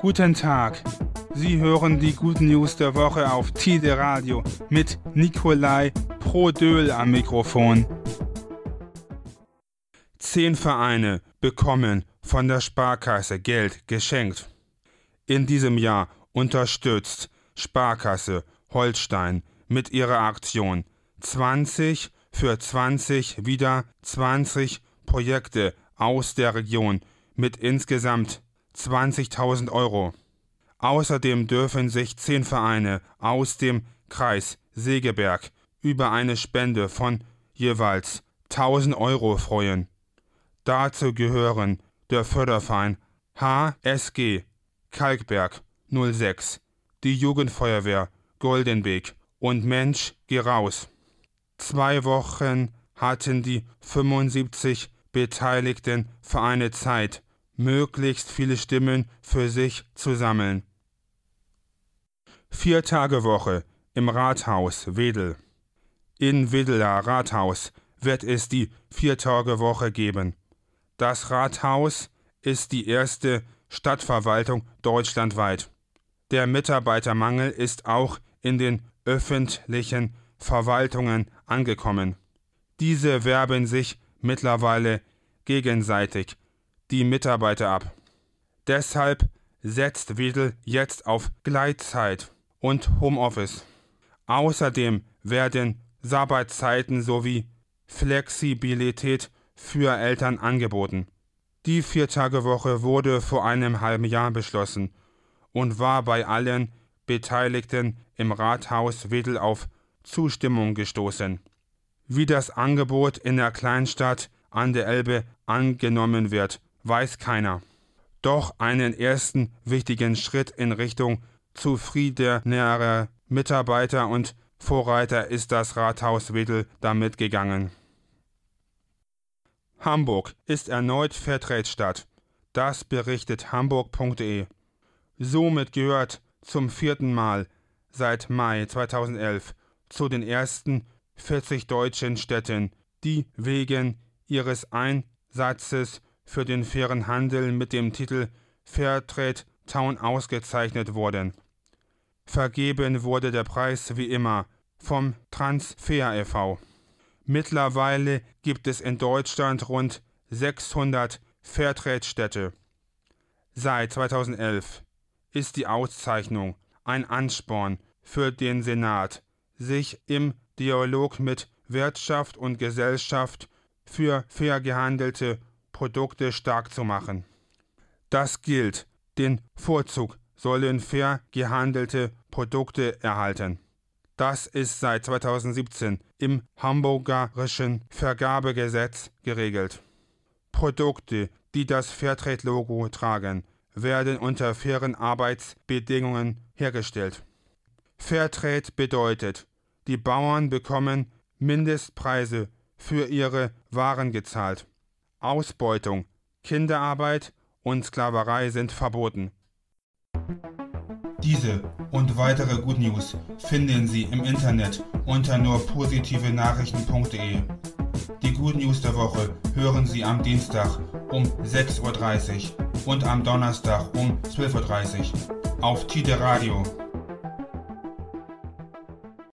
Guten Tag. Sie hören die guten News der Woche auf Tide Radio mit Nikolai Prodöl am Mikrofon. Zehn Vereine bekommen von der Sparkasse Geld geschenkt. In diesem Jahr unterstützt Sparkasse Holstein mit ihrer Aktion 20 für 20 wieder 20 Projekte aus der Region mit insgesamt 20.000 Euro. Außerdem dürfen sich zehn Vereine aus dem Kreis Segeberg über eine Spende von jeweils 1000 Euro freuen. Dazu gehören der Förderverein HSG Kalkberg 06, die Jugendfeuerwehr Goldenbeek und Mensch geh raus. Zwei Wochen hatten die 75 beteiligten Vereine Zeit, möglichst viele Stimmen für sich zu sammeln. Vier Tage Woche im Rathaus Wedel. In Wedeler Rathaus wird es die Vier-Tage-Woche geben. Das Rathaus ist die erste Stadtverwaltung deutschlandweit. Der Mitarbeitermangel ist auch in den öffentlichen Verwaltungen angekommen. Diese werben sich mittlerweile gegenseitig die Mitarbeiter ab. Deshalb setzt Wedel jetzt auf Gleitzeit und Homeoffice. Außerdem werden Sabbatzeiten sowie Flexibilität für Eltern angeboten. Die Viertagewoche wurde vor einem halben Jahr beschlossen und war bei allen Beteiligten im Rathaus Wedel auf Zustimmung gestoßen. Wie das Angebot in der Kleinstadt an der Elbe angenommen wird, weiß keiner. Doch einen ersten wichtigen Schritt in Richtung zufriedenerer Mitarbeiter und Vorreiter ist das Rathaus Wedel damit gegangen. Hamburg ist erneut Fairtrade-Stadt. Das berichtet hamburg.de. Somit gehört zum vierten Mal seit Mai 2011 zu den ersten 40 deutschen Städten, die wegen ihres Einsatzes für den fairen Handel mit dem Titel Fairtrade Town ausgezeichnet wurden. Vergeben wurde der Preis wie immer vom Transfer e.V. Mittlerweile gibt es in Deutschland rund 600 Fairtrade-Städte. Seit 2011 ist die Auszeichnung ein Ansporn für den Senat, sich im Dialog mit Wirtschaft und Gesellschaft für fair gehandelte Produkte stark zu machen. Das gilt, den Vorzug sollen fair gehandelte Produkte erhalten. Das ist seit 2017 im hamburgerischen Vergabegesetz geregelt. Produkte, die das Fairtrade-Logo tragen, werden unter fairen Arbeitsbedingungen hergestellt. Fairtrade bedeutet, die Bauern bekommen Mindestpreise für ihre Waren gezahlt. Ausbeutung, Kinderarbeit und Sklaverei sind verboten. Diese und weitere Good News finden Sie im Internet unter nurpositive Nachrichten.de. Die Good News der Woche hören Sie am Dienstag um 6.30 Uhr und am Donnerstag um 12.30 Uhr auf Tide Radio